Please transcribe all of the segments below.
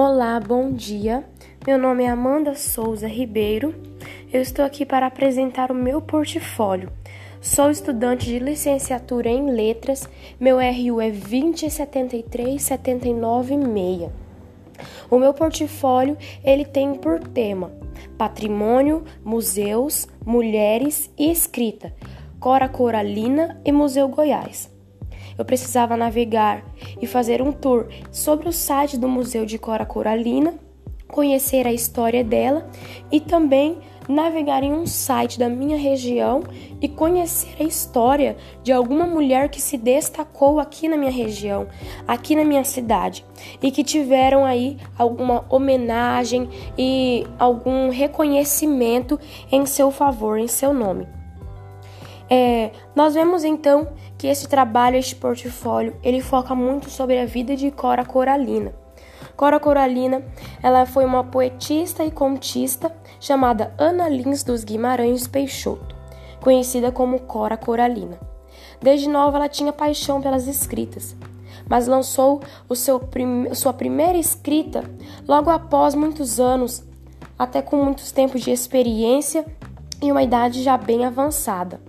Olá, bom dia. Meu nome é Amanda Souza Ribeiro. Eu estou aqui para apresentar o meu portfólio. Sou estudante de licenciatura em Letras. Meu RU é 2073796. O meu portfólio, ele tem por tema Patrimônio, Museus, Mulheres e Escrita, Cora Coralina e Museu Goiás eu precisava navegar e fazer um tour sobre o site do Museu de Cora Coralina, conhecer a história dela e também navegar em um site da minha região e conhecer a história de alguma mulher que se destacou aqui na minha região, aqui na minha cidade e que tiveram aí alguma homenagem e algum reconhecimento em seu favor, em seu nome. É, nós vemos então que esse trabalho, este portfólio, ele foca muito sobre a vida de Cora Coralina. Cora Coralina, ela foi uma poetista e contista chamada Ana Lins dos Guimarães Peixoto, conhecida como Cora Coralina. Desde nova ela tinha paixão pelas escritas, mas lançou sua primeira escrita logo após muitos anos, até com muitos tempos de experiência e uma idade já bem avançada.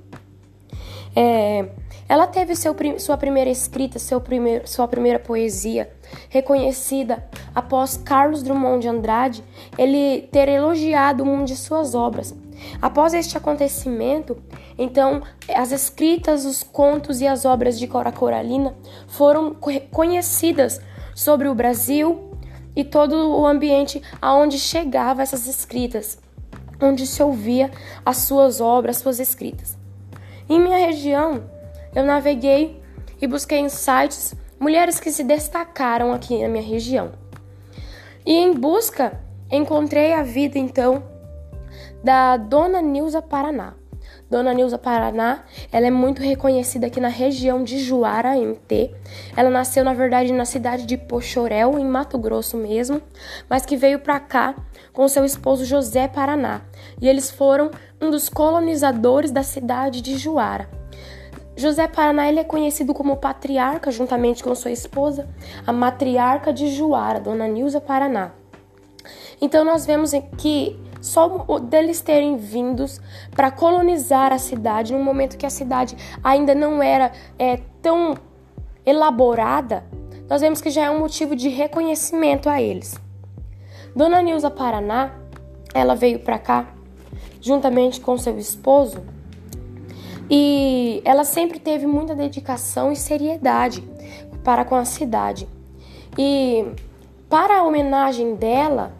É, ela teve seu, sua primeira escrita, seu sua primeira poesia reconhecida após Carlos Drummond de Andrade ele ter elogiado uma de suas obras. Após este acontecimento, então as escritas, os contos e as obras de Cora Coralina foram conhecidas sobre o Brasil e todo o ambiente aonde chegava essas escritas, onde se ouvia as suas obras, suas escritas. Em minha região, eu naveguei e busquei em sites mulheres que se destacaram aqui na minha região. E em busca, encontrei a vida então da Dona Nilza Paraná. Dona Nilza Paraná, ela é muito reconhecida aqui na região de Juara, MT. Ela nasceu, na verdade, na cidade de Pochorel, em Mato Grosso mesmo, mas que veio para cá com seu esposo José Paraná. E eles foram um dos colonizadores da cidade de Juara. José Paraná ele é conhecido como patriarca, juntamente com sua esposa, a matriarca de Juara, Dona Nilza Paraná. Então nós vemos que só deles terem vindos para colonizar a cidade, no momento que a cidade ainda não era é, tão elaborada, nós vemos que já é um motivo de reconhecimento a eles. Dona Nilza Paraná, ela veio para cá juntamente com seu esposo e ela sempre teve muita dedicação e seriedade para com a cidade. E para a homenagem dela,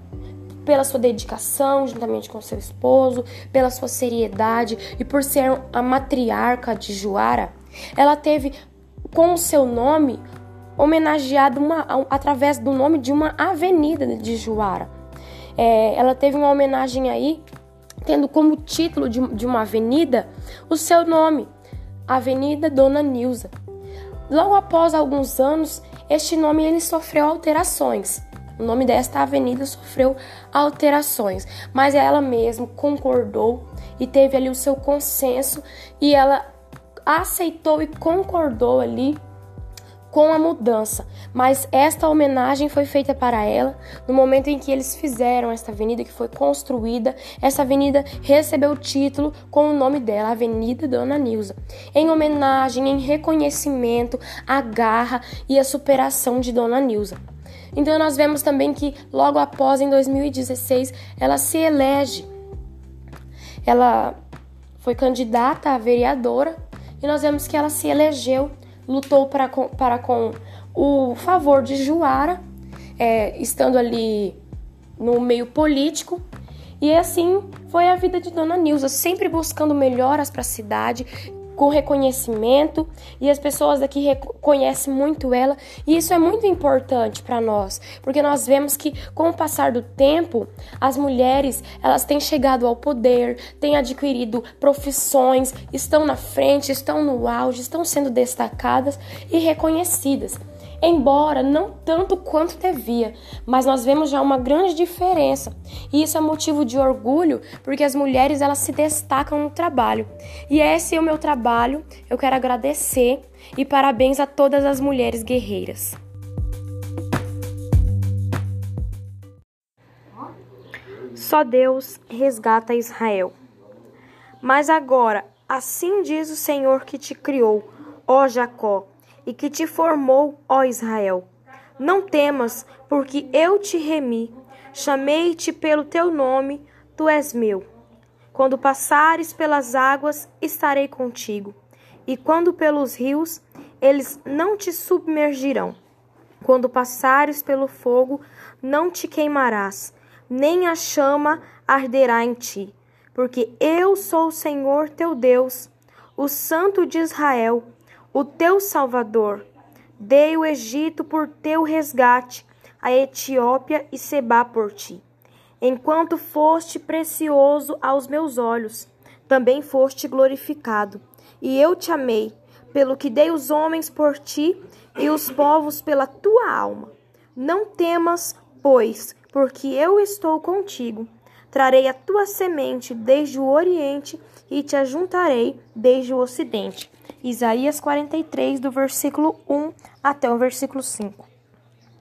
pela sua dedicação juntamente com seu esposo, pela sua seriedade e por ser a matriarca de Juara, ela teve com o seu nome homenageado uma, através do nome de uma avenida de Juara. É, ela teve uma homenagem aí, tendo como título de, de uma avenida o seu nome, Avenida Dona Nilza. Logo após alguns anos, este nome ele sofreu alterações. O nome desta avenida sofreu alterações, mas ela mesma concordou e teve ali o seu consenso e ela aceitou e concordou ali com a mudança, mas esta homenagem foi feita para ela no momento em que eles fizeram esta avenida que foi construída. Essa avenida recebeu o título com o nome dela, Avenida Dona Nilza, em homenagem, em reconhecimento à garra e à superação de Dona Nilza. Então nós vemos também que logo após em 2016 ela se elege. Ela foi candidata a vereadora e nós vemos que ela se elegeu lutou para com, para com o favor de Juara, é, estando ali no meio político. E assim foi a vida de Dona Nilza, sempre buscando melhoras para a cidade, com reconhecimento e as pessoas daqui reconhecem muito ela e isso é muito importante para nós, porque nós vemos que com o passar do tempo, as mulheres, elas têm chegado ao poder, têm adquirido profissões, estão na frente, estão no auge, estão sendo destacadas e reconhecidas embora não tanto quanto devia, mas nós vemos já uma grande diferença. E isso é motivo de orgulho, porque as mulheres elas se destacam no trabalho. E esse é o meu trabalho. Eu quero agradecer e parabéns a todas as mulheres guerreiras. Só Deus resgata Israel. Mas agora, assim diz o Senhor que te criou, ó Jacó, e que te formou, ó Israel. Não temas, porque eu te remi, chamei-te pelo teu nome, tu és meu. Quando passares pelas águas, estarei contigo, e quando pelos rios, eles não te submergirão. Quando passares pelo fogo, não te queimarás, nem a chama arderá em ti, porque eu sou o Senhor teu Deus, o Santo de Israel, o teu Salvador. Dei o Egito por teu resgate, a Etiópia e Seba por ti. Enquanto foste precioso aos meus olhos, também foste glorificado, e eu te amei, pelo que dei os homens por ti e os povos pela tua alma. Não temas, pois, porque eu estou contigo. Trarei a tua semente desde o oriente e te ajuntarei desde o ocidente. Isaías 43, do versículo 1 até o versículo 5.